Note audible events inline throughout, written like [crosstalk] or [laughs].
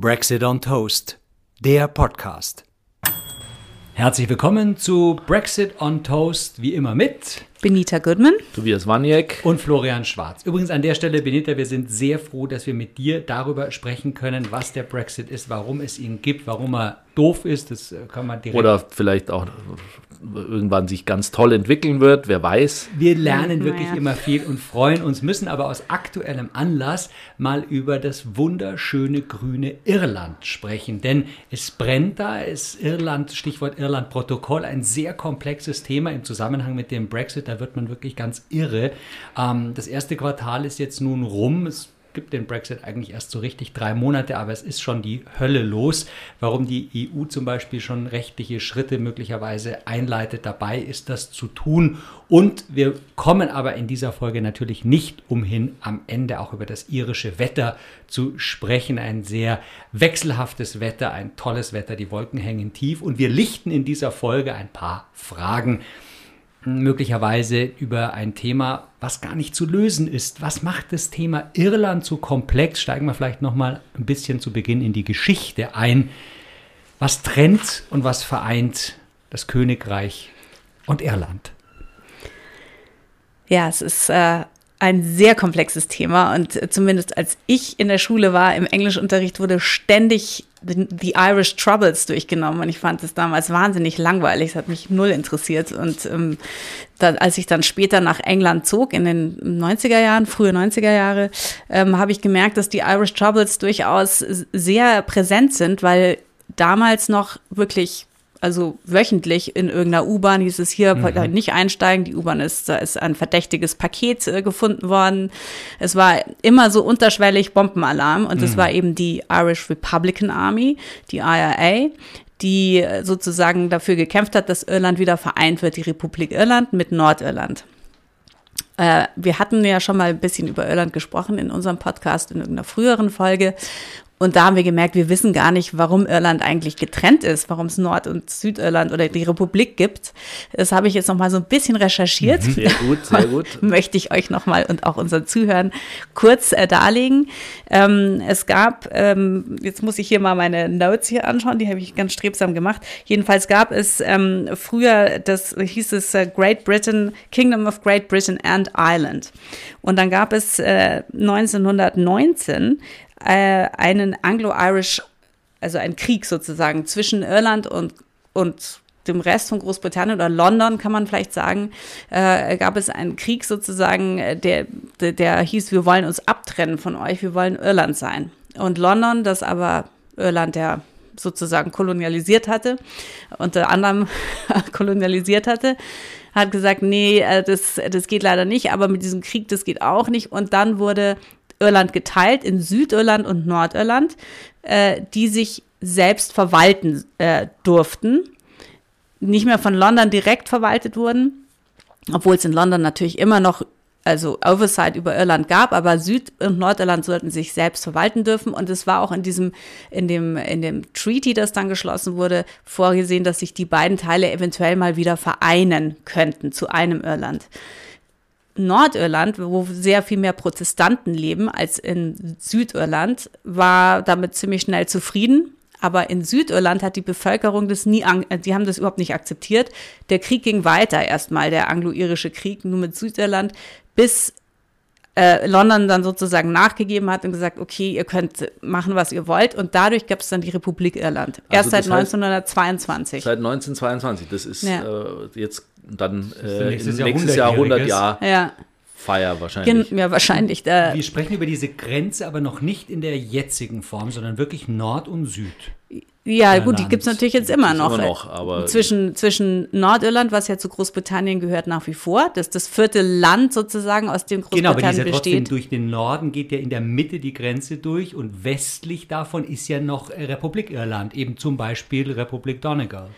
Brexit on Toast, der Podcast. Herzlich willkommen zu Brexit on Toast, wie immer mit Benita Goodman, Tobias Waniek und Florian Schwarz. Übrigens an der Stelle, Benita, wir sind sehr froh, dass wir mit dir darüber sprechen können, was der Brexit ist, warum es ihn gibt, warum er doof ist. Das äh, kann man direkt. Oder vielleicht auch irgendwann sich ganz toll entwickeln wird, wer weiß. Wir lernen wirklich naja. immer viel und freuen uns, müssen aber aus aktuellem Anlass mal über das wunderschöne grüne Irland sprechen. Denn es brennt da, ist Irland, Stichwort Irland-Protokoll, ein sehr komplexes Thema im Zusammenhang mit dem Brexit. Da wird man wirklich ganz irre. Ähm, das erste Quartal ist jetzt nun rum. Es gibt den Brexit eigentlich erst so richtig drei Monate, aber es ist schon die Hölle los. Warum die EU zum Beispiel schon rechtliche Schritte möglicherweise einleitet, dabei ist das zu tun. Und wir kommen aber in dieser Folge natürlich nicht umhin, am Ende auch über das irische Wetter zu sprechen. Ein sehr wechselhaftes Wetter, ein tolles Wetter, die Wolken hängen tief und wir lichten in dieser Folge ein paar Fragen möglicherweise über ein Thema, was gar nicht zu lösen ist. Was macht das Thema Irland so komplex? Steigen wir vielleicht noch mal ein bisschen zu Beginn in die Geschichte ein. Was trennt und was vereint das Königreich und Irland? Ja, es ist äh, ein sehr komplexes Thema. Und äh, zumindest als ich in der Schule war, im Englischunterricht wurde ständig The Irish Troubles durchgenommen. Und ich fand es damals wahnsinnig langweilig, es hat mich null interessiert. Und ähm, dann, als ich dann später nach England zog, in den 90er Jahren, frühe 90er Jahre, ähm, habe ich gemerkt, dass die Irish Troubles durchaus sehr präsent sind, weil damals noch wirklich also wöchentlich in irgendeiner U-Bahn hieß es hier mhm. nicht einsteigen. Die U-Bahn ist, da ist ein verdächtiges Paket äh, gefunden worden. Es war immer so unterschwellig Bombenalarm und es mhm. war eben die Irish Republican Army, die IRA, die sozusagen dafür gekämpft hat, dass Irland wieder vereint wird, die Republik Irland mit Nordirland. Äh, wir hatten ja schon mal ein bisschen über Irland gesprochen in unserem Podcast in irgendeiner früheren Folge. Und da haben wir gemerkt, wir wissen gar nicht, warum Irland eigentlich getrennt ist, warum es Nord- und Südirland oder die Republik gibt. Das habe ich jetzt noch mal so ein bisschen recherchiert. Mhm. Sehr gut, sehr [laughs] gut. Möchte ich euch noch mal und auch unseren Zuhörern kurz äh, darlegen. Ähm, es gab, ähm, jetzt muss ich hier mal meine Notes hier anschauen, die habe ich ganz strebsam gemacht. Jedenfalls gab es ähm, früher, das hieß es äh, Great Britain, Kingdom of Great Britain and Ireland. Und dann gab es äh, 1919 äh, einen Anglo-Irish, also einen Krieg sozusagen zwischen Irland und, und dem Rest von Großbritannien oder London, kann man vielleicht sagen, äh, gab es einen Krieg sozusagen, äh, der, der, der hieß, wir wollen uns abtrennen von euch, wir wollen Irland sein. Und London, das aber Irland ja sozusagen kolonialisiert hatte, unter anderem [laughs] kolonialisiert hatte, hat gesagt, nee, äh, das, das geht leider nicht, aber mit diesem Krieg, das geht auch nicht. Und dann wurde Irland geteilt in Südirland und Nordirland, äh, die sich selbst verwalten äh, durften, nicht mehr von London direkt verwaltet wurden, obwohl es in London natürlich immer noch also Oversight über Irland gab, aber Süd- und Nordirland sollten sich selbst verwalten dürfen. Und es war auch in diesem, in dem, in dem Treaty, das dann geschlossen wurde, vorgesehen, dass sich die beiden Teile eventuell mal wieder vereinen könnten zu einem Irland. Nordirland, wo sehr viel mehr Protestanten leben als in Südirland, war damit ziemlich schnell zufrieden. Aber in Südirland hat die Bevölkerung das nie, die haben das überhaupt nicht akzeptiert. Der Krieg ging weiter erstmal, der anglo-irische Krieg, nur mit Südirland, bis äh, London dann sozusagen nachgegeben hat und gesagt, okay, ihr könnt machen, was ihr wollt. Und dadurch gab es dann die Republik Irland. Erst also seit 1922. Seit 1922. Das ist ja. äh, jetzt dann äh, nächstes, nächstes Jahr 100 Jahre. Ja. Feier wahrscheinlich. Ja, wahrscheinlich. Da. Wir sprechen über diese Grenze, aber noch nicht in der jetzigen Form, sondern wirklich Nord und Süd. Ja, gut, die gibt es natürlich jetzt immer noch. Immer noch aber zwischen, zwischen Nordirland, was ja zu Großbritannien gehört, nach wie vor. Das ist das vierte Land sozusagen, aus dem Großbritannien genau, aber diese trotzdem besteht. durch den Norden geht ja in der Mitte die Grenze durch und westlich davon ist ja noch Republik Irland, eben zum Beispiel Republik Donegal.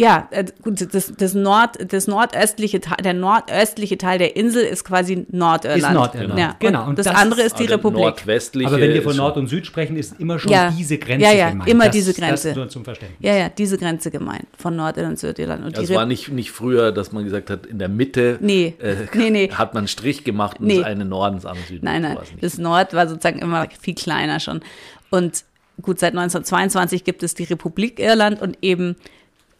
Ja, äh, gut, das, das, Nord, das nordöstliche Teil, der nordöstliche Teil der Insel ist quasi Nordirland. Ist Nordirland, ja. genau. Und das, das, andere ist die also Republik. Nordwestliche Aber wenn wir von Nord und Süd sprechen, ist immer schon ja. diese Grenze ja, ja, gemeint. immer das, diese Grenze. Das nur zum Verständnis. Ja, ja, diese Grenze gemeint von Nordirland und Südirland. Und das war nicht, nicht früher, dass man gesagt hat, in der Mitte nee. Äh, [laughs] nee, nee. hat man einen Strich gemacht und nee. das eine Nordens, andere Süden. Nein, nein, das Nord war sozusagen immer viel kleiner schon. Und gut, seit 1922 gibt es die Republik Irland und eben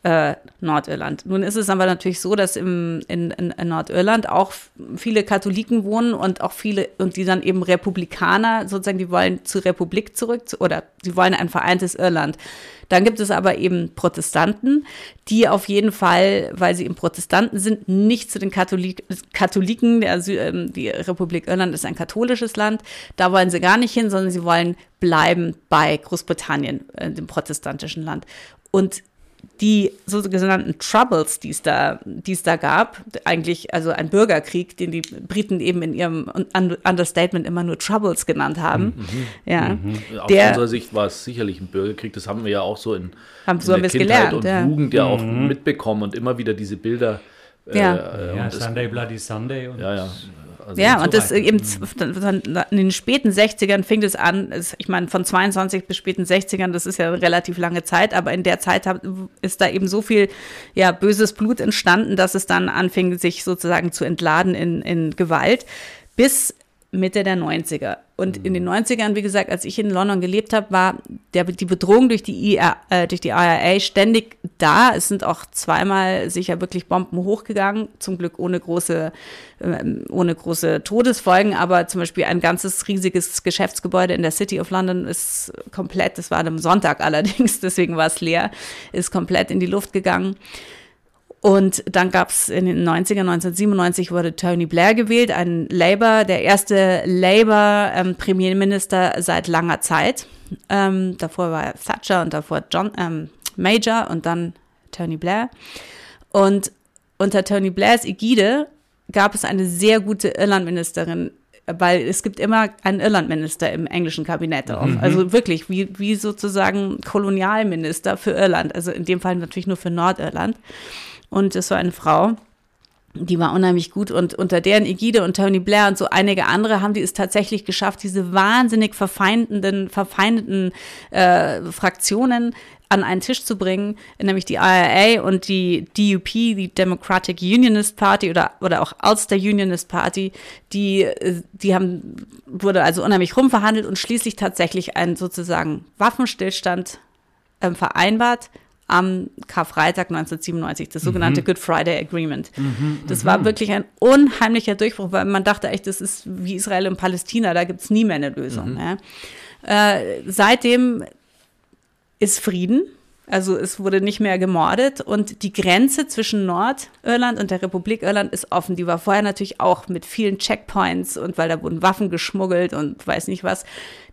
äh, Nordirland. Nun ist es aber natürlich so, dass im, in, in, in, Nordirland auch viele Katholiken wohnen und auch viele, und die dann eben Republikaner, sozusagen, die wollen zur Republik zurück oder sie wollen ein vereintes Irland. Dann gibt es aber eben Protestanten, die auf jeden Fall, weil sie eben Protestanten sind, nicht zu den Katholik Katholiken, der, ähm, die Republik Irland ist ein katholisches Land, da wollen sie gar nicht hin, sondern sie wollen bleiben bei Großbritannien, äh, dem protestantischen Land. Und die sogenannten Troubles, die es da, die es da gab, eigentlich also ein Bürgerkrieg, den die Briten eben in ihrem Understatement immer nur Troubles genannt haben. Mhm. mhm. Ja, mhm. Aus der, unserer Sicht war es sicherlich ein Bürgerkrieg. Das haben wir ja auch so in, haben, so in der Kindheit gelernt, und ja. Jugend ja auch mhm. mitbekommen und immer wieder diese Bilder. Ja, äh, ja Sunday Bloody Sunday. Und ja, ja. Also ja, und das eben in den späten 60ern fing es an, ich meine, von 22 bis späten 60ern, das ist ja eine relativ lange Zeit, aber in der Zeit ist da eben so viel ja, böses Blut entstanden, dass es dann anfing, sich sozusagen zu entladen in, in Gewalt, bis Mitte der 90er. Und in den 90ern, wie gesagt, als ich in London gelebt habe, war der, die Bedrohung durch die, IR, äh, durch die IRA ständig da. Es sind auch zweimal sicher wirklich Bomben hochgegangen, zum Glück ohne große, äh, ohne große Todesfolgen, aber zum Beispiel ein ganzes riesiges Geschäftsgebäude in der City of London ist komplett, das war am Sonntag [laughs] allerdings, deswegen war es leer, ist komplett in die Luft gegangen. Und dann gab es in den 90er, 1997 wurde Tony Blair gewählt, ein Labour, der erste Labour-Premierminister ähm, seit langer Zeit. Ähm, davor war Thatcher und davor John ähm, Major und dann Tony Blair. Und unter Tony Blairs Ägide gab es eine sehr gute Irlandministerin, weil es gibt immer einen Irlandminister im englischen Kabinett auch. Mhm. Also wirklich, wie, wie sozusagen Kolonialminister für Irland. Also in dem Fall natürlich nur für Nordirland. Und es war eine Frau, die war unheimlich gut. Und unter deren Ägide und Tony Blair und so einige andere haben die es tatsächlich geschafft, diese wahnsinnig verfeindenden, verfeindeten äh, Fraktionen an einen Tisch zu bringen, nämlich die IRA und die DUP, die Democratic Unionist Party oder, oder auch Ulster Unionist Party, die, die haben, wurde also unheimlich rumverhandelt und schließlich tatsächlich ein sozusagen Waffenstillstand äh, vereinbart am Karfreitag 1997, das sogenannte mhm. Good Friday Agreement. Mhm, das war mhm. wirklich ein unheimlicher Durchbruch, weil man dachte echt, das ist wie Israel und Palästina, da gibt es nie mehr eine Lösung. Mhm. Ja. Äh, seitdem ist Frieden. Also es wurde nicht mehr gemordet und die Grenze zwischen Nordirland und der Republik Irland ist offen. Die war vorher natürlich auch mit vielen Checkpoints und weil da wurden Waffen geschmuggelt und weiß nicht was.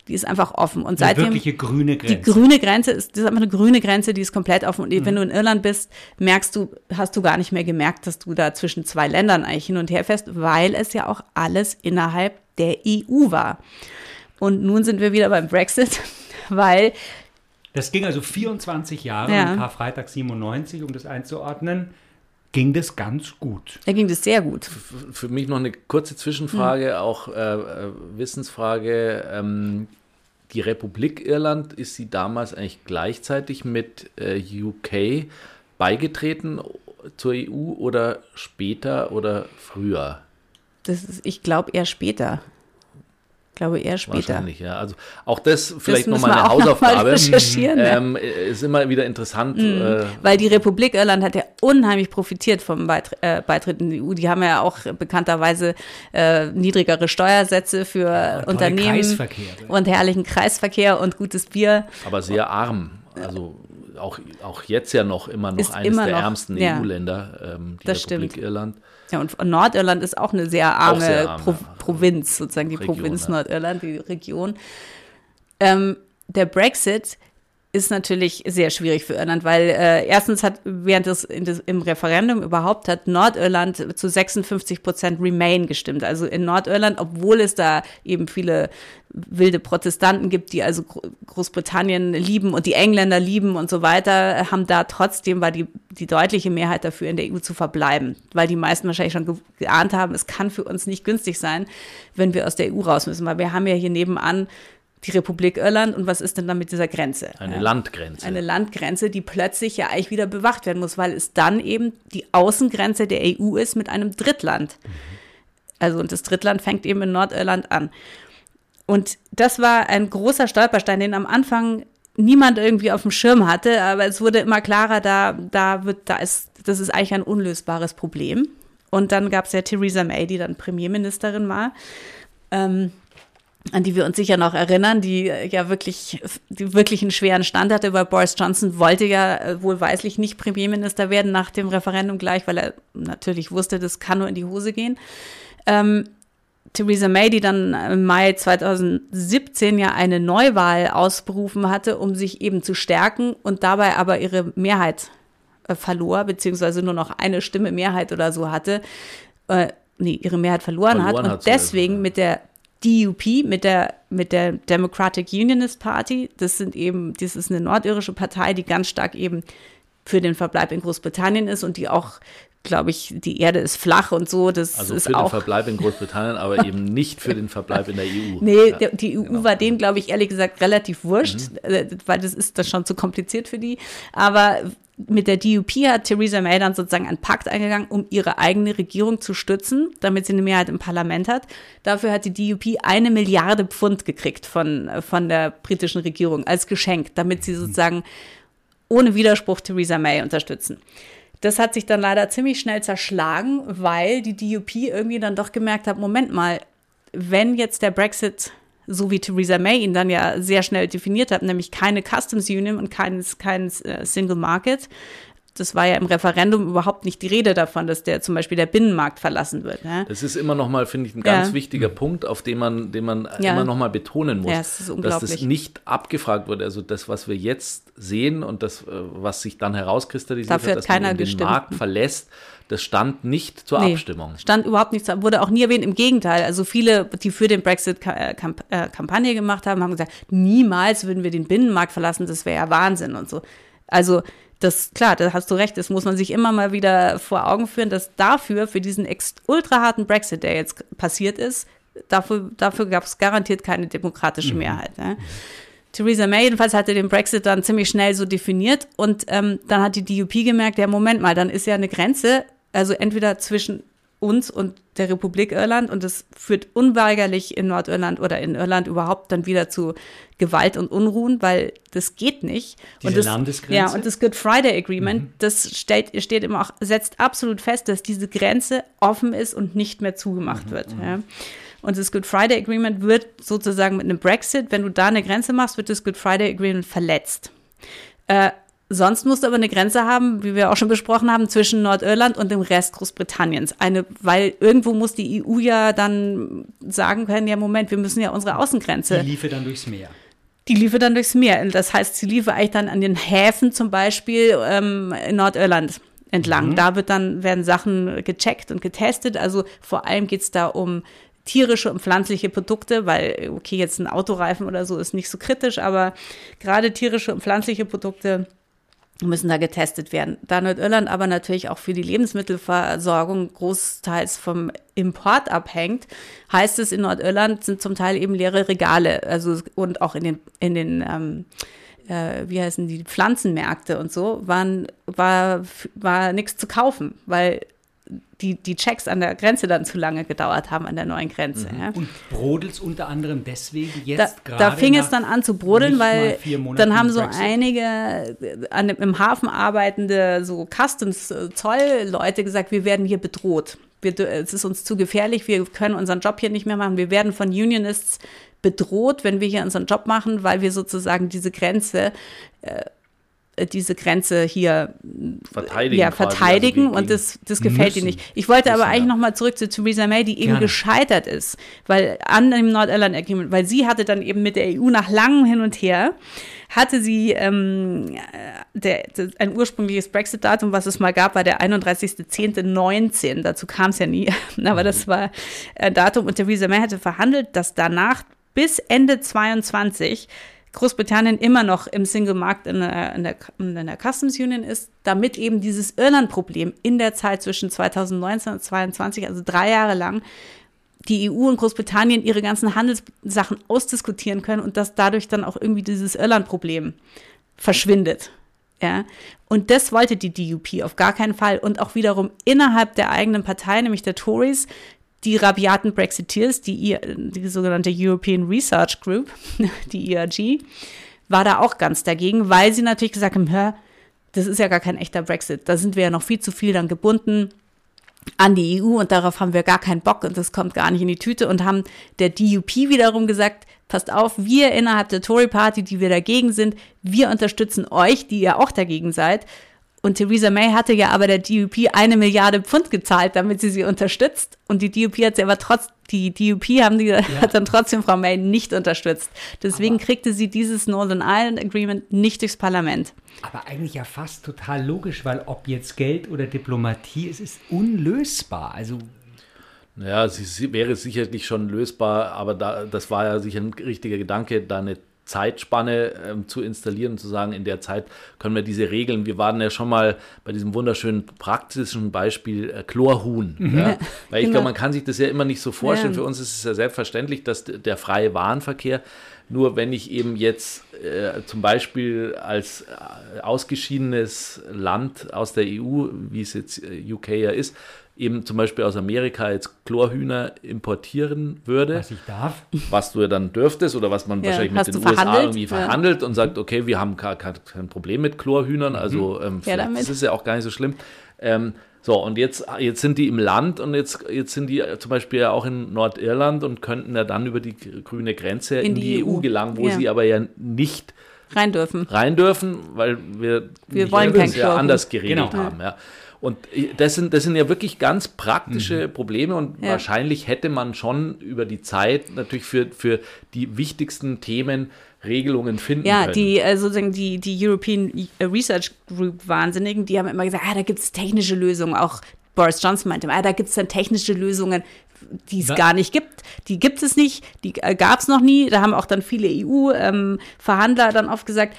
Die ist einfach offen. Und seitdem. Die wirkliche grüne Grenze. Die grüne Grenze ist, das ist einfach eine grüne Grenze, die ist komplett offen. Und mhm. wenn du in Irland bist, merkst du, hast du gar nicht mehr gemerkt, dass du da zwischen zwei Ländern eigentlich hin und her fährst, weil es ja auch alles innerhalb der EU war. Und nun sind wir wieder beim Brexit, [laughs] weil das ging also 24 Jahre, ja. Karfreitag 97, um das einzuordnen ging das ganz gut. Da ging das sehr gut. Für, für mich noch eine kurze Zwischenfrage, mhm. auch äh, äh, Wissensfrage. Ähm, die Republik Irland, ist sie damals eigentlich gleichzeitig mit äh, UK beigetreten zur EU oder später oder früher? Das ist, ich glaube, eher später glaube eher später. Wahrscheinlich, ja. Also auch das vielleicht nochmal eine Hausaufgabe. [laughs] recherchieren, ähm, ja. Ist immer wieder interessant. Mhm. Äh, Weil die Republik Irland hat ja unheimlich profitiert vom Beitritt, äh, Beitritt in die EU. Die haben ja auch bekannterweise äh, niedrigere Steuersätze für ja, Unternehmen und herrlichen Kreisverkehr und gutes Bier. Aber sehr arm. Also auch, auch jetzt ja noch immer noch ist eines immer der noch, ärmsten ja. EU-Länder, ähm, die das Republik stimmt. Irland. Ja, und Nordirland ist auch eine sehr arme, sehr arme Pro Provinz, sozusagen die Region, Provinz ja. Nordirland, die Region. Ähm, der Brexit ist natürlich sehr schwierig für Irland, weil äh, erstens hat während des, des, im Referendum überhaupt hat Nordirland zu 56 Prozent Remain gestimmt. Also in Nordirland, obwohl es da eben viele wilde Protestanten gibt, die also Großbritannien lieben und die Engländer lieben und so weiter, haben da trotzdem war die, die deutliche Mehrheit dafür, in der EU zu verbleiben, weil die meisten wahrscheinlich schon geahnt haben, es kann für uns nicht günstig sein, wenn wir aus der EU raus müssen, weil wir haben ja hier nebenan die Republik Irland und was ist denn dann mit dieser Grenze? Eine ja? Landgrenze. Eine Landgrenze, die plötzlich ja eigentlich wieder bewacht werden muss, weil es dann eben die Außengrenze der EU ist mit einem Drittland. Mhm. Also und das Drittland fängt eben in Nordirland an. Und das war ein großer Stolperstein, den am Anfang niemand irgendwie auf dem Schirm hatte, aber es wurde immer klarer, da, da wird, da ist, das ist eigentlich ein unlösbares Problem. Und dann gab es ja Theresa May, die dann Premierministerin war. Ähm, an die wir uns sicher noch erinnern, die äh, ja wirklich, die wirklich einen schweren Stand hatte, weil Boris Johnson wollte ja äh, wohlweislich nicht Premierminister werden nach dem Referendum gleich, weil er natürlich wusste, das kann nur in die Hose gehen. Ähm, Theresa May, die dann im Mai 2017 ja eine Neuwahl ausberufen hatte, um sich eben zu stärken und dabei aber ihre Mehrheit äh, verlor, beziehungsweise nur noch eine Stimme Mehrheit oder so hatte, äh, nee, ihre Mehrheit verloren, verloren hat und hat deswegen mit der DUP, mit der, mit der Democratic Unionist Party, das sind eben, das ist eine nordirische Partei, die ganz stark eben für den Verbleib in Großbritannien ist und die auch glaube ich, die Erde ist flach und so. Das also ist für den Verbleib in Großbritannien, aber eben [laughs] nicht für den Verbleib in der EU. Nee, ja, die EU genau. war denen, glaube ich, ehrlich gesagt relativ wurscht, mhm. Äh, weil das ist das schon zu kompliziert für die. Aber mit der DUP hat Theresa May dann sozusagen einen Pakt eingegangen, um ihre eigene Regierung zu stützen, damit sie eine Mehrheit im Parlament hat. Dafür hat die DUP eine Milliarde Pfund gekriegt von, von der britischen Regierung als Geschenk, damit sie sozusagen ohne Widerspruch Theresa May unterstützen. Das hat sich dann leider ziemlich schnell zerschlagen, weil die DUP irgendwie dann doch gemerkt hat, Moment mal, wenn jetzt der Brexit, so wie Theresa May ihn dann ja sehr schnell definiert hat, nämlich keine Customs Union und kein, kein uh, Single Market, das war ja im Referendum überhaupt nicht die Rede davon, dass der zum Beispiel der Binnenmarkt verlassen wird. Ja? Das ist immer noch mal, finde ich, ein ganz ja. wichtiger Punkt, auf den man, den man ja. immer noch mal betonen muss, das dass das nicht abgefragt wurde. Also das, was wir jetzt sehen und das, äh, was sich dann herauskristallisiert Dafür hat, dass man den gestimmt. Markt verlässt, das stand nicht zur nee, Abstimmung. Stand überhaupt nicht, wurde auch nie erwähnt. Im Gegenteil, also viele, die für den Brexit äh, äh, Kampagne gemacht haben, haben gesagt, niemals würden wir den Binnenmarkt verlassen, das wäre ja Wahnsinn und so. Also das, klar, da hast du recht, das muss man sich immer mal wieder vor Augen führen, dass dafür, für diesen ultra harten Brexit, der jetzt passiert ist, dafür, dafür gab es garantiert keine demokratische mhm. Mehrheit. Ne? Theresa May jedenfalls hatte den Brexit dann ziemlich schnell so definiert und ähm, dann hat die DUP gemerkt, ja, Moment mal, dann ist ja eine Grenze, also entweder zwischen uns und der Republik Irland und es führt unweigerlich in Nordirland oder in Irland überhaupt dann wieder zu Gewalt und Unruhen, weil das geht nicht. Diese und das, Landesgrenze? Ja, und das Good Friday Agreement, mhm. das steht, steht immer auch, setzt absolut fest, dass diese Grenze offen ist und nicht mehr zugemacht mhm. wird. Ja. Und das Good Friday Agreement wird sozusagen mit einem Brexit, wenn du da eine Grenze machst, wird das Good Friday Agreement verletzt. Äh, Sonst musst du aber eine Grenze haben, wie wir auch schon besprochen haben, zwischen Nordirland und dem Rest Großbritanniens. Eine, weil irgendwo muss die EU ja dann sagen können, ja Moment, wir müssen ja unsere Außengrenze. Die liefe dann durchs Meer. Die liefe dann durchs Meer. Das heißt, sie liefe eigentlich dann an den Häfen zum Beispiel ähm, in Nordirland entlang. Mhm. Da wird dann, werden Sachen gecheckt und getestet. Also vor allem geht es da um tierische und pflanzliche Produkte, weil, okay, jetzt ein Autoreifen oder so ist nicht so kritisch, aber gerade tierische und pflanzliche Produkte müssen da getestet werden. Da Nordirland aber natürlich auch für die Lebensmittelversorgung großteils vom Import abhängt, heißt es, in Nordirland sind zum Teil eben leere Regale, also und auch in den, in den ähm, äh, wie heißen die Pflanzenmärkte und so, waren, war, war nichts zu kaufen, weil die, die Checks an der Grenze dann zu lange gedauert haben, an der neuen Grenze. Mhm. Ja. Und brodelt es unter anderem deswegen jetzt da, gerade? Da fing es dann an zu brodeln, weil dann haben so Brexit. einige äh, an, im Hafen arbeitende so Customs-Zoll-Leute gesagt, wir werden hier bedroht. Wir, es ist uns zu gefährlich, wir können unseren Job hier nicht mehr machen. Wir werden von Unionists bedroht, wenn wir hier unseren Job machen, weil wir sozusagen diese Grenze äh, äh, diese Grenze hier verteidigen, ja, verteidigen also und das, das gefällt ihnen nicht. Ich wollte aber eigentlich ja. noch mal zurück zu Theresa May, die eben Gerne. gescheitert ist, weil an dem Nordirland Agreement, weil sie hatte dann eben mit der EU nach langem Hin und Her hatte sie ähm, der, der, ein ursprüngliches Brexit-Datum, was es mal gab, war der 31.10.19. Dazu kam es ja nie, [laughs] aber das war ein Datum und Theresa May hatte verhandelt, dass danach bis Ende 22 Großbritannien immer noch im Single-Markt in, in, der, in der Customs Union ist, damit eben dieses Irland-Problem in der Zeit zwischen 2019 und 2022, also drei Jahre lang, die EU und Großbritannien ihre ganzen Handelssachen ausdiskutieren können und dass dadurch dann auch irgendwie dieses Irland-Problem verschwindet. Ja, und das wollte die DUP auf gar keinen Fall. Und auch wiederum innerhalb der eigenen Partei, nämlich der Tories, die rabiaten Brexiteers, die, die sogenannte European Research Group, [laughs] die ERG, war da auch ganz dagegen, weil sie natürlich gesagt haben, hör, das ist ja gar kein echter Brexit. Da sind wir ja noch viel zu viel dann gebunden an die EU und darauf haben wir gar keinen Bock und das kommt gar nicht in die Tüte und haben der DUP wiederum gesagt, passt auf, wir innerhalb der Tory Party, die wir dagegen sind, wir unterstützen euch, die ihr auch dagegen seid und Theresa May hatte ja aber der DUP eine Milliarde Pfund gezahlt, damit sie sie unterstützt. Und die DUP hat sie aber trotz, die DUP haben die, ja. hat dann trotzdem Frau May nicht unterstützt. Deswegen aber kriegte sie dieses Northern Ireland Agreement nicht durchs Parlament. Aber eigentlich ja fast total logisch, weil ob jetzt Geld oder Diplomatie, es ist unlösbar. Also ja, sie wäre sicherlich schon lösbar, aber da, das war ja sicher ein richtiger Gedanke, da eine Zeitspanne ähm, zu installieren und zu sagen, in der Zeit können wir diese Regeln. Wir waren ja schon mal bei diesem wunderschönen praktischen Beispiel äh, Chlorhuhn. Mhm. Ja? Weil ich genau. glaube, man kann sich das ja immer nicht so vorstellen. Ja. Für uns ist es ja selbstverständlich, dass der freie Warenverkehr nur wenn ich eben jetzt äh, zum Beispiel als äh, ausgeschiedenes Land aus der EU, wie es jetzt äh, UK ja ist, eben zum Beispiel aus Amerika jetzt Chlorhühner importieren würde. Was ich darf. Was du ja dann dürftest oder was man ja, wahrscheinlich mit den USA irgendwie verhandelt ja. und sagt, okay, wir haben kein, kein Problem mit Chlorhühnern, mhm. also ähm, ja, das ist ja auch gar nicht so schlimm. Ähm, so, und jetzt, jetzt sind die im Land und jetzt, jetzt sind die zum Beispiel ja auch in Nordirland und könnten ja dann über die grüne Grenze in, in die, die, EU gelangen, wo sie aber ja nicht rein dürfen. Rein dürfen, weil wir, wir wollen ja anders geregelt genau. haben. Ja. Und das sind, das sind ja wirklich ganz praktische mhm. Probleme und ja. wahrscheinlich hätte man schon über die Zeit natürlich für, für die wichtigsten Themen Regelungen finden ja, können. die äh, sozusagen die, die European Research Group Wahnsinnigen, die haben immer gesagt, ah, da gibt es technische Lösungen. Auch Boris Johnson meinte, ah, da gibt es dann technische Lösungen, die es gar nicht gibt. Die gibt es nicht, die äh, gab es noch nie. Da haben auch dann viele EU-Verhandler ähm, dann oft gesagt,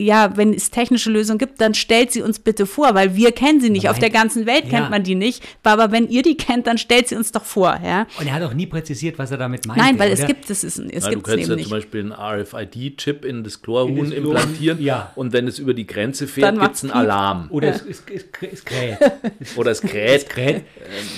ja, wenn es technische Lösungen gibt, dann stellt sie uns bitte vor, weil wir kennen sie nicht. Nein. Auf der ganzen Welt ja. kennt man die nicht. Aber wenn ihr die kennt, dann stellt sie uns doch vor. Ja? Und er hat auch nie präzisiert, was er damit meint. Nein, weil oder? es gibt es, es, es ja, gibt Du könntest ja nicht. zum Beispiel einen RFID-Chip in das Chlorhuhn implantieren ja. und wenn es über die Grenze fährt, gibt es einen Alarm. Oder es, es, es, es kräht. [laughs] oder es kräht. es kräht.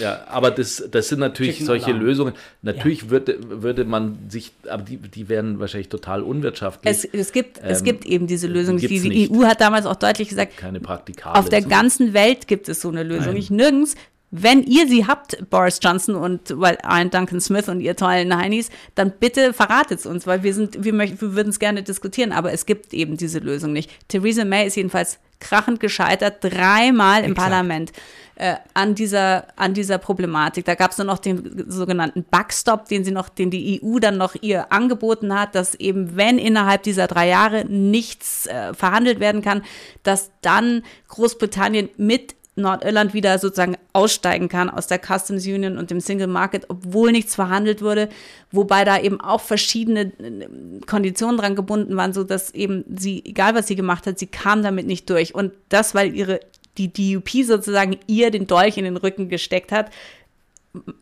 ja, aber das, das sind natürlich Chicken solche Alarm. Lösungen. Natürlich würde, würde man sich, aber die, die wären wahrscheinlich total unwirtschaftlich. Es, es, gibt, ähm, es gibt eben diese Lösungen, die die EU hat damals auch deutlich gesagt, keine praktikable. Auf der ganzen Welt gibt es so eine Lösung. Nicht nirgends. Wenn ihr sie habt, Boris Johnson und well, Duncan Smith und ihr tollen Heinis, dann bitte verratet es uns, weil wir sind, wir, möchten, wir würden es gerne diskutieren, aber es gibt eben diese Lösung nicht. Theresa May ist jedenfalls krachend gescheitert, dreimal im Exakt. Parlament äh, an, dieser, an dieser Problematik. Da gab es nur noch den sogenannten Backstop, den sie noch, den die EU dann noch ihr angeboten hat, dass eben, wenn innerhalb dieser drei Jahre nichts äh, verhandelt werden kann, dass dann Großbritannien mit Nordirland wieder sozusagen aussteigen kann aus der Customs Union und dem Single Market, obwohl nichts verhandelt wurde, wobei da eben auch verschiedene äh, Konditionen dran gebunden waren, so dass eben sie, egal was sie gemacht hat, sie kam damit nicht durch. Und das, weil ihre die DUP sozusagen ihr den Dolch in den Rücken gesteckt hat,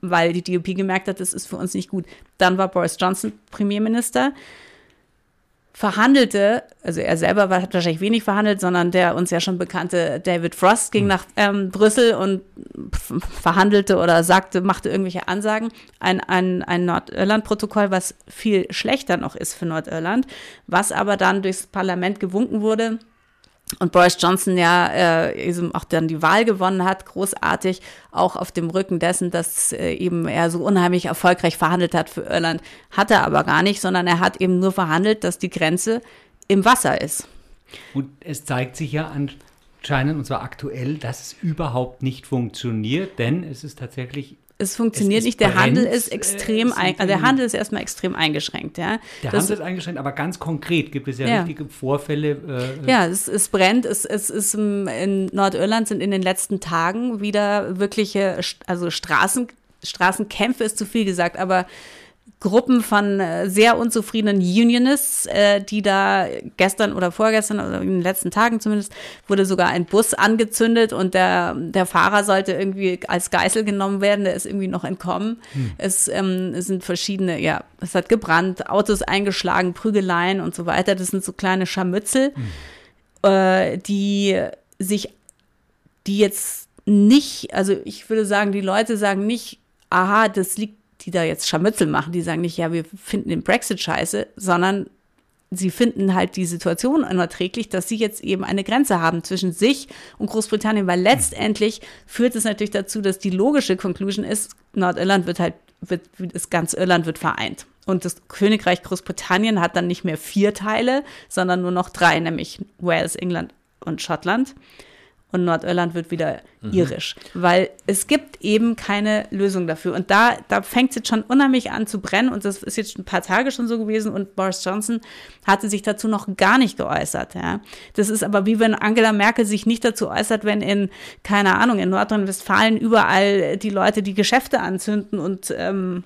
weil die DUP gemerkt hat, das ist für uns nicht gut. Dann war Boris Johnson Premierminister, verhandelte, also er selber hat wahrscheinlich wenig verhandelt, sondern der uns ja schon bekannte David Frost ging mhm. nach ähm, Brüssel und verhandelte oder sagte, machte irgendwelche Ansagen. Ein, ein, ein Nordirland-Protokoll, was viel schlechter noch ist für Nordirland, was aber dann durchs Parlament gewunken wurde und Boris Johnson ja äh, auch dann die Wahl gewonnen hat, großartig, auch auf dem Rücken dessen, dass äh, eben er so unheimlich erfolgreich verhandelt hat für Irland, hat er aber gar nicht, sondern er hat eben nur verhandelt, dass die Grenze im Wasser ist. Und es zeigt sich ja anscheinend, und zwar aktuell, dass es überhaupt nicht funktioniert, denn es ist tatsächlich es funktioniert es nicht. Der brennt, Handel ist extrem, äh, also der Handel ist erstmal extrem eingeschränkt. Ja. Der das, Handel ist eingeschränkt, aber ganz konkret gibt es ja, ja. richtige Vorfälle. Äh, ja, es, es brennt. Es, es ist in Nordirland sind in den letzten Tagen wieder wirkliche, also Straßen, Straßenkämpfe ist zu viel gesagt, aber Gruppen von äh, sehr unzufriedenen Unionists, äh, die da gestern oder vorgestern oder in den letzten Tagen zumindest wurde sogar ein Bus angezündet und der, der Fahrer sollte irgendwie als Geißel genommen werden, der ist irgendwie noch entkommen. Hm. Es, ähm, es sind verschiedene, ja, es hat gebrannt, Autos eingeschlagen, Prügeleien und so weiter. Das sind so kleine Scharmützel, hm. äh, die sich, die jetzt nicht, also ich würde sagen, die Leute sagen nicht, aha, das liegt die da jetzt Scharmützel machen, die sagen nicht, ja, wir finden den Brexit scheiße, sondern sie finden halt die Situation unerträglich, dass sie jetzt eben eine Grenze haben zwischen sich und Großbritannien, weil letztendlich führt es natürlich dazu, dass die logische Conclusion ist, Nordirland wird halt, wird, das ganz Irland wird vereint. Und das Königreich Großbritannien hat dann nicht mehr vier Teile, sondern nur noch drei, nämlich Wales, England und Schottland und Nordirland wird wieder mhm. irisch, weil es gibt eben keine Lösung dafür. Und da, da fängt es jetzt schon unheimlich an zu brennen und das ist jetzt ein paar Tage schon so gewesen und Boris Johnson hatte sich dazu noch gar nicht geäußert. Ja. Das ist aber wie wenn Angela Merkel sich nicht dazu äußert, wenn in, keine Ahnung, in Nordrhein-Westfalen überall die Leute die Geschäfte anzünden und ähm,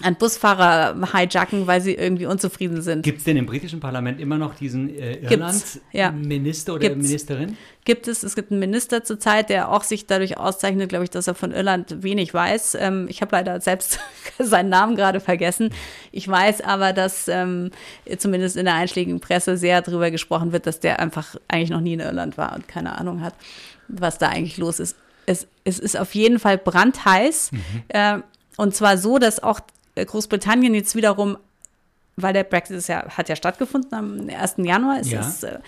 an Busfahrer hijacken, weil sie irgendwie unzufrieden sind. Gibt es denn im britischen Parlament immer noch diesen äh, Irland-Minister ja. oder Gibt's. Ministerin? Gibt es. Es gibt einen Minister zurzeit, der auch sich dadurch auszeichnet, glaube ich, dass er von Irland wenig weiß. Ähm, ich habe leider selbst [laughs] seinen Namen gerade vergessen. Ich weiß aber, dass ähm, zumindest in der einschlägigen Presse sehr darüber gesprochen wird, dass der einfach eigentlich noch nie in Irland war und keine Ahnung hat, was da eigentlich los ist. Es, es ist auf jeden Fall brandheiß. Mhm. Äh, und zwar so, dass auch Großbritannien jetzt wiederum, weil der Brexit ist ja, hat ja stattgefunden am 1. Januar, ist ja. es, äh,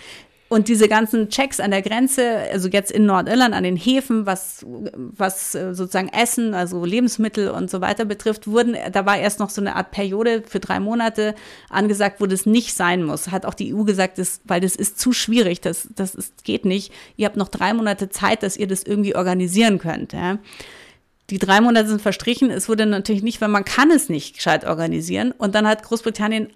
und diese ganzen Checks an der Grenze, also jetzt in Nordirland an den Häfen, was, was äh, sozusagen Essen, also Lebensmittel und so weiter betrifft, wurden, da war erst noch so eine Art Periode für drei Monate angesagt, wo das nicht sein muss. Hat auch die EU gesagt, das, weil das ist zu schwierig, das, das ist, geht nicht. Ihr habt noch drei Monate Zeit, dass ihr das irgendwie organisieren könnt. Ja. Die drei Monate sind verstrichen. Es wurde natürlich nicht, weil man kann es nicht gescheit organisieren. Und dann hat Großbritannien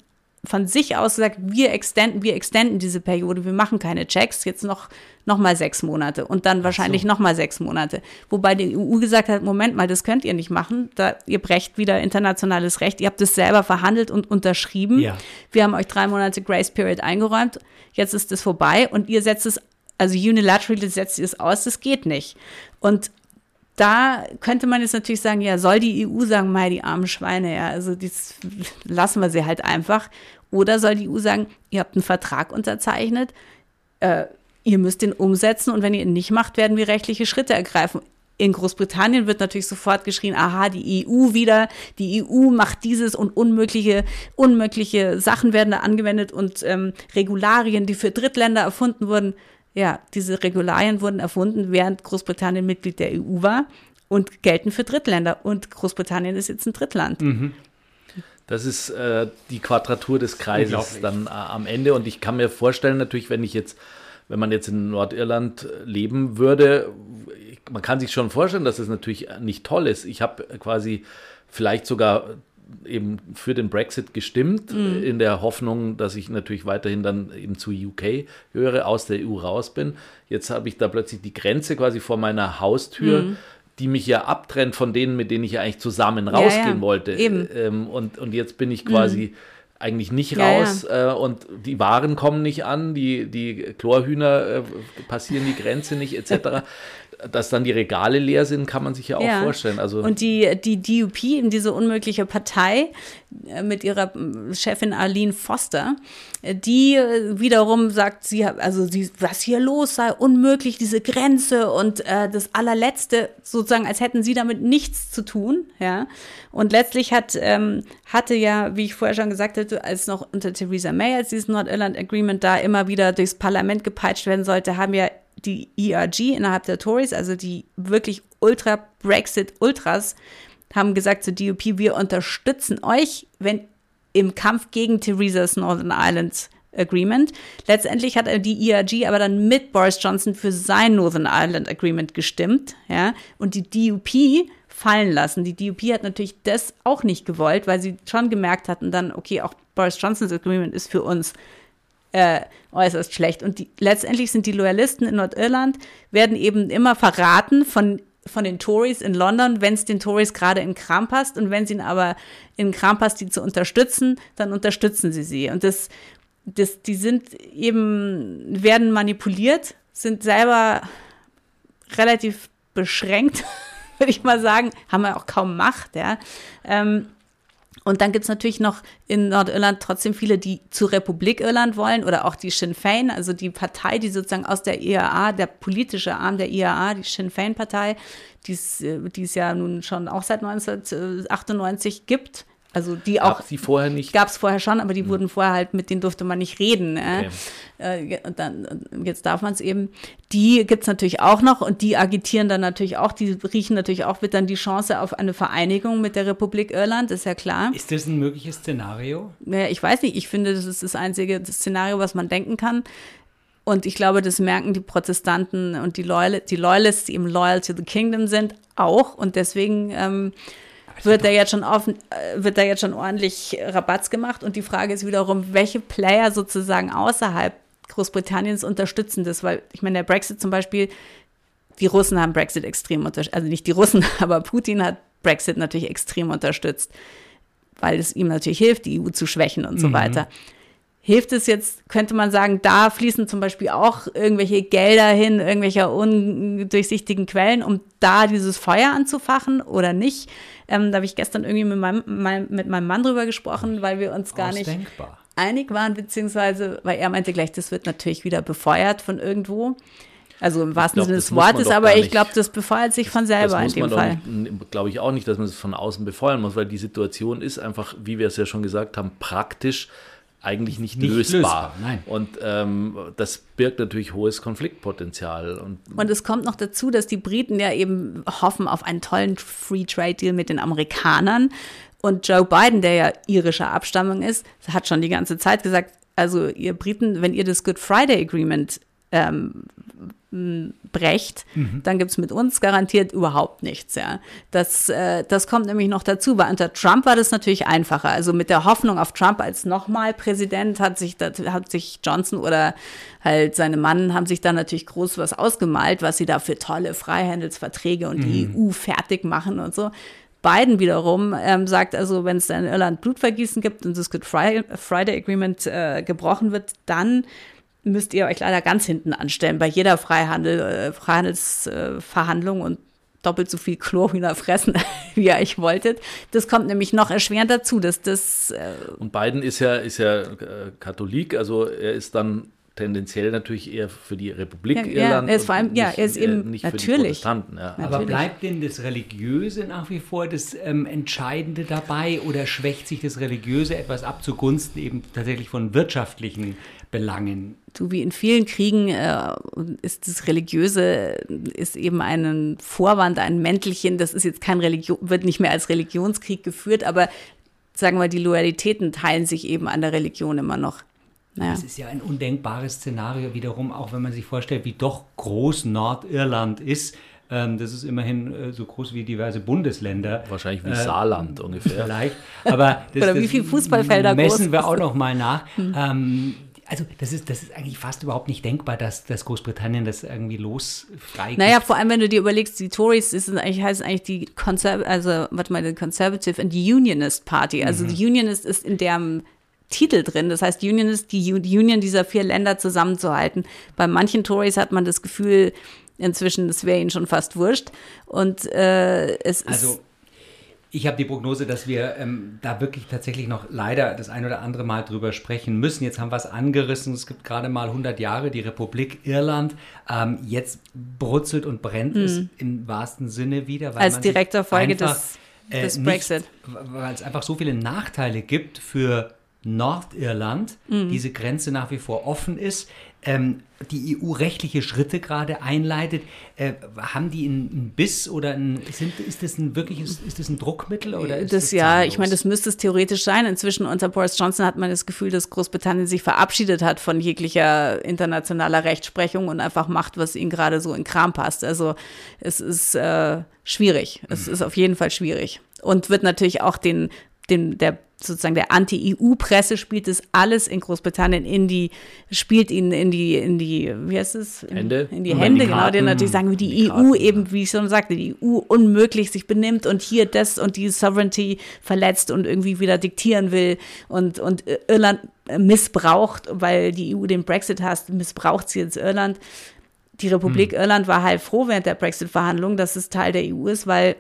von sich aus gesagt, wir extenden, wir extenden diese Periode, wir machen keine Checks, jetzt noch, noch mal sechs Monate und dann wahrscheinlich so. noch mal sechs Monate. Wobei die EU gesagt hat, Moment mal, das könnt ihr nicht machen, da, ihr brecht wieder internationales Recht, ihr habt es selber verhandelt und unterschrieben. Ja. Wir haben euch drei Monate Grace Period eingeräumt, jetzt ist es vorbei und ihr setzt es, also unilaterally setzt ihr es aus, das geht nicht. Und da könnte man jetzt natürlich sagen, ja, soll die EU sagen, mal die armen Schweine, ja, also das [laughs] lassen wir sie halt einfach. Oder soll die EU sagen, ihr habt einen Vertrag unterzeichnet, äh, ihr müsst den umsetzen und wenn ihr ihn nicht macht, werden wir rechtliche Schritte ergreifen. In Großbritannien wird natürlich sofort geschrien, aha, die EU wieder, die EU macht dieses und unmögliche, unmögliche Sachen werden da angewendet und ähm, Regularien, die für Drittländer erfunden wurden, ja, diese Regularien wurden erfunden, während Großbritannien Mitglied der EU war und gelten für Drittländer. Und Großbritannien ist jetzt ein Drittland. Mhm. Das ist äh, die Quadratur des Kreises dann äh, am Ende. Und ich kann mir vorstellen, natürlich, wenn ich jetzt, wenn man jetzt in Nordirland leben würde, man kann sich schon vorstellen, dass es natürlich nicht toll ist. Ich habe quasi vielleicht sogar eben für den Brexit gestimmt, mhm. in der Hoffnung, dass ich natürlich weiterhin dann eben zu UK gehöre, aus der EU raus bin. Jetzt habe ich da plötzlich die Grenze quasi vor meiner Haustür. Mhm die mich ja abtrennt von denen, mit denen ich ja eigentlich zusammen rausgehen ja, ja. wollte. Ähm, und, und jetzt bin ich quasi mhm. eigentlich nicht raus ja, äh, und die Waren kommen nicht an, die, die Chlorhühner äh, passieren die Grenze nicht, etc. [laughs] dass dann die Regale leer sind, kann man sich ja auch ja. vorstellen. Also und die, die DUP, diese unmögliche Partei äh, mit ihrer Chefin Arlene Foster, äh, die äh, wiederum sagt, sie, also sie, was hier los sei, unmöglich, diese Grenze und äh, das allerletzte, sozusagen, als hätten sie damit nichts zu tun, ja. Und letztlich hat, ähm, hatte ja, wie ich vorher schon gesagt hatte, als noch unter Theresa May, als dieses Nordirland Agreement da immer wieder durchs Parlament gepeitscht werden sollte, haben ja die ERG innerhalb der Tories, also die wirklich Ultra-Brexit-Ultras, haben gesagt zur DUP, wir unterstützen euch, wenn im Kampf gegen Theresa's Northern Ireland Agreement. Letztendlich hat die ERG aber dann mit Boris Johnson für sein Northern Ireland Agreement gestimmt, ja, und die DUP fallen lassen. Die DUP hat natürlich das auch nicht gewollt, weil sie schon gemerkt hatten dann, okay, auch Boris Johnsons Agreement ist für uns äh, äußerst schlecht. Und die, letztendlich sind die Loyalisten in Nordirland, werden eben immer verraten von, von den Tories in London, wenn es den Tories gerade in Kram passt. Und wenn sie ihnen aber in Kram passt, die zu unterstützen, dann unterstützen sie sie. Und das, das, die sind eben, werden manipuliert, sind selber relativ beschränkt, [laughs] würde ich mal sagen, haben ja auch kaum Macht, ja. Ähm, und dann gibt es natürlich noch in Nordirland trotzdem viele, die zur Republik Irland wollen oder auch die Sinn Fein, also die Partei, die sozusagen aus der IAA, der politische Arm der IAA, die Sinn Fein-Partei, die es ja nun schon auch seit 1998 gibt, Also die auch. Gab die vorher nicht? Gab es vorher schon, aber die mhm. wurden vorher halt, mit denen durfte man nicht reden. Okay. Äh, und dann, jetzt darf man es eben. Die gibt es natürlich auch noch und die agitieren dann natürlich auch, die riechen natürlich auch mit dann die Chance auf eine Vereinigung mit der Republik Irland, ist ja klar. Ist das ein mögliches Szenario? Naja, ich weiß nicht. Ich finde, das ist das einzige Szenario, was man denken kann. Und ich glaube, das merken die Protestanten und die, Loyal die Loyalists, die eben loyal to the kingdom sind, auch. Und deswegen ähm, wird da jetzt schon offen, äh, wird da jetzt schon ordentlich Rabatz gemacht. Und die Frage ist wiederum, welche Player sozusagen außerhalb Großbritanniens unterstützen das? Weil ich meine, der Brexit zum Beispiel, die Russen haben Brexit extrem unterstützt. Also nicht die Russen, [laughs] aber Putin hat Brexit natürlich extrem unterstützt, weil es ihm natürlich hilft, die EU zu schwächen und mhm. so weiter. Hilft es jetzt, könnte man sagen, da fließen zum Beispiel auch irgendwelche Gelder hin, irgendwelcher undurchsichtigen Quellen, um da dieses Feuer anzufachen oder nicht? Ähm, da habe ich gestern irgendwie mit meinem, mein, mit meinem Mann drüber gesprochen, weil wir uns gar nicht einig waren, beziehungsweise, weil er meinte gleich, das wird natürlich wieder befeuert von irgendwo. Also im wahrsten Sinne des Wortes, aber ich glaube, das befeuert sich von selber in dem Fall. Glaube ich auch nicht, dass man es von außen befeuern muss, weil die Situation ist einfach, wie wir es ja schon gesagt haben, praktisch eigentlich nicht, nicht lösbar. lösbar und ähm, das birgt natürlich hohes Konfliktpotenzial. Und, und es kommt noch dazu, dass die Briten ja eben hoffen auf einen tollen Free Trade Deal mit den Amerikanern. Und Joe Biden, der ja irischer Abstammung ist, hat schon die ganze Zeit gesagt, also ihr Briten, wenn ihr das Good Friday Agreement ähm, brecht, mhm. dann gibt es mit uns garantiert überhaupt nichts. Ja. Das, äh, das kommt nämlich noch dazu, weil unter Trump war das natürlich einfacher. Also mit der Hoffnung auf Trump als nochmal Präsident hat sich, hat sich Johnson oder halt seine Mann haben sich da natürlich groß was ausgemalt, was sie da für tolle Freihandelsverträge und mhm. die EU fertig machen und so. Biden wiederum ähm, sagt also, wenn es in Irland Blutvergießen gibt und das Good Friday Agreement äh, gebrochen wird, dann müsst ihr euch leider ganz hinten anstellen bei jeder Freihandel, äh, Freihandelsverhandlung äh, und doppelt so viel Chlorhühner fressen, [laughs] wie ihr euch wolltet. Das kommt nämlich noch erschwerend dazu, dass das. Äh und Biden ist ja, ist ja äh, Katholik, also er ist dann tendenziell natürlich eher für die Republik ja, Irland. Ja, er ist vor allem, nicht, ja, er ist eben äh, nicht natürlich. Ja. Aber bleibt denn das Religiöse nach wie vor das ähm, Entscheidende dabei oder schwächt sich das Religiöse etwas ab zugunsten eben tatsächlich von wirtschaftlichen Belangen? Du, wie in vielen Kriegen äh, ist das Religiöse ist eben ein Vorwand, ein Mäntelchen. Das ist jetzt kein Religion, wird nicht mehr als Religionskrieg geführt, aber sagen wir, die Loyalitäten teilen sich eben an der Religion immer noch. Naja. Das ist ja ein undenkbares Szenario wiederum, auch wenn man sich vorstellt, wie doch groß Nordirland ist. Ähm, das ist immerhin äh, so groß wie diverse Bundesländer. Wahrscheinlich wie äh, Saarland ungefähr. Vielleicht. Aber [laughs] das, Oder wie viele Fußballfelder messen wir auch noch mal nach. Hm. Ähm, also das ist, das ist eigentlich fast überhaupt nicht denkbar, dass, dass Großbritannien das irgendwie losfrei Naja, vor allem wenn du dir überlegst, die Tories ist eigentlich, heißt eigentlich die Conserv also warte mal, die Conservative and the Unionist Party. Also mhm. die Unionist ist in deren Titel drin. Das heißt, Union ist die Union dieser vier Länder zusammenzuhalten. Bei manchen Tories hat man das Gefühl, inzwischen, es wäre ihnen schon fast wurscht. Und äh, es also, ist. Ich habe die Prognose, dass wir ähm, da wirklich tatsächlich noch leider das ein oder andere Mal drüber sprechen müssen. Jetzt haben wir es angerissen. Es gibt gerade mal 100 Jahre die Republik Irland. Ähm, jetzt brutzelt und brennt mhm. es im wahrsten Sinne wieder. Als direkter Folge des, äh, des Brexit. Weil es einfach so viele Nachteile gibt für Nordirland mhm. diese Grenze nach wie vor offen ist, ähm, die EU rechtliche Schritte gerade einleitet, äh, haben die einen Biss oder ein, sind, ist das ein wirkliches, ist das ein Druckmittel oder ist das, das ja, ich meine, das müsste es theoretisch sein. Inzwischen unter Boris Johnson hat man das Gefühl, dass Großbritannien sich verabschiedet hat von jeglicher internationaler Rechtsprechung und einfach macht, was ihnen gerade so in Kram passt. Also es ist äh, schwierig. Es mhm. ist auf jeden Fall schwierig und wird natürlich auch den den, der sozusagen der Anti-EU-Presse spielt es alles in Großbritannien in die, spielt ihnen in die, in die, wie heißt es? In, Hände. In die Hände, die genau, die natürlich sagen, wie die, die EU Karten, eben, wie ich schon sagte, die EU unmöglich sich benimmt und hier das und die Sovereignty verletzt und irgendwie wieder diktieren will und, und Irland missbraucht, weil die EU den Brexit hasst, missbraucht sie jetzt Irland. Die Republik hm. Irland war halt froh während der Brexit-Verhandlungen, dass es Teil der EU ist, weil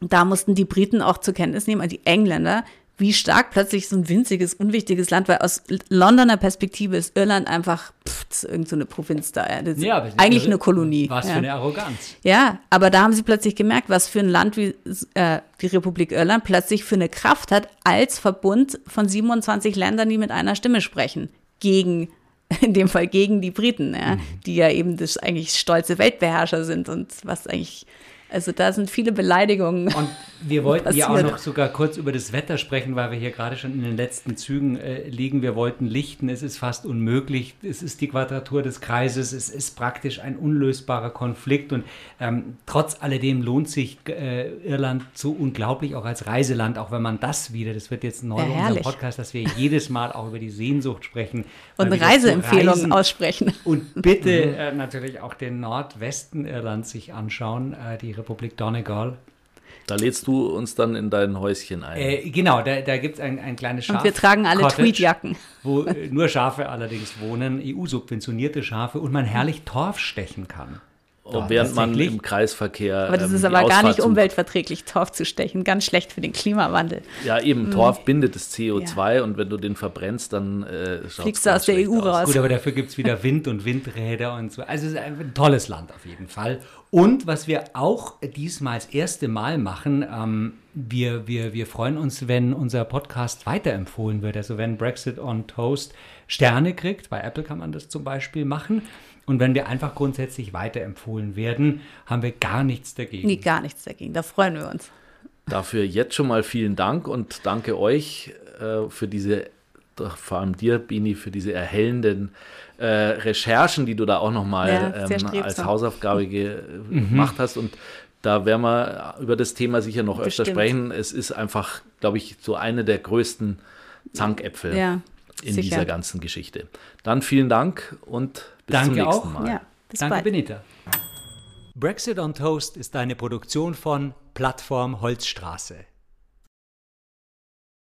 da mussten die Briten auch zur Kenntnis nehmen, also die Engländer, wie stark plötzlich so ein winziges, unwichtiges Land, weil aus Londoner Perspektive ist Irland einfach pff, irgend so eine Provinz da. Ja, Ja, eigentlich eine Kolonie. Was ja. für eine Arroganz. Ja, aber da haben sie plötzlich gemerkt, was für ein Land wie äh, die Republik Irland plötzlich für eine Kraft hat als Verbund von 27 Ländern, die mit einer Stimme sprechen. Gegen, [laughs] in dem Fall gegen die Briten, ja, die ja eben das eigentlich stolze Weltbeherrscher sind und was eigentlich, also da sind viele Beleidigungen. Und wir wollten ja auch passiert. noch sogar kurz über das Wetter sprechen, weil wir hier gerade schon in den letzten Zügen äh, liegen. Wir wollten lichten, es ist fast unmöglich. Es ist die Quadratur des Kreises, es ist praktisch ein unlösbarer Konflikt. Und ähm, trotz alledem lohnt sich äh, Irland so unglaublich auch als Reiseland, auch wenn man das wieder, das wird jetzt neu Ja, in unserem. Podcast, dass wir jedes Mal auch über die Sehnsucht sprechen. [laughs] Und Reiseempfehlungen aussprechen. Und bitte [laughs] äh, natürlich auch den Nordwesten Irlands sich anschauen, äh, die Republik Donegal. Da lädst du uns dann in dein Häuschen ein. Äh, genau, da, da gibt es ein, ein kleines Schaf. Und wir tragen alle Cottage, Tweetjacken. Wo äh, nur Schafe allerdings wohnen, EU-subventionierte Schafe und man herrlich Torf stechen kann. Und während man im Kreisverkehr. Aber das ähm, ist die aber gar Ausfahrt nicht sucht. umweltverträglich, Torf zu stechen. Ganz schlecht für den Klimawandel. Ja, eben, Torf bindet das CO2 und wenn du den verbrennst, dann äh, Fliegst du aus der EU raus. Gut, aber dafür gibt es wieder Wind und Windräder und so. Also es ist ein tolles Land auf jeden Fall. Und was wir auch diesmal das erste Mal machen, ähm, wir, wir, wir freuen uns, wenn unser Podcast weiterempfohlen wird. Also wenn Brexit on Toast Sterne kriegt, bei Apple kann man das zum Beispiel machen. Und wenn wir einfach grundsätzlich weiterempfohlen werden, haben wir gar nichts dagegen. Nee, gar nichts dagegen. Da freuen wir uns. Dafür jetzt schon mal vielen Dank und danke euch äh, für diese, doch vor allem dir, Bini, für diese erhellenden äh, Recherchen, die du da auch nochmal Ja, ähm, als Hausaufgabe ge [laughs] gemacht hast. Und da werden wir über das Thema sicher noch öfter Bestimmt. sprechen. Es ist einfach, glaube ich, so eine der größten Zankäpfel Ja, in sicher. dieser ganzen Geschichte. Dann vielen Dank und bis Danke zum nächsten auch. Mal. Ja, bis Danke, bald. Benita. Brexit on Toast ist eine Produktion von Plattform Holzstraße.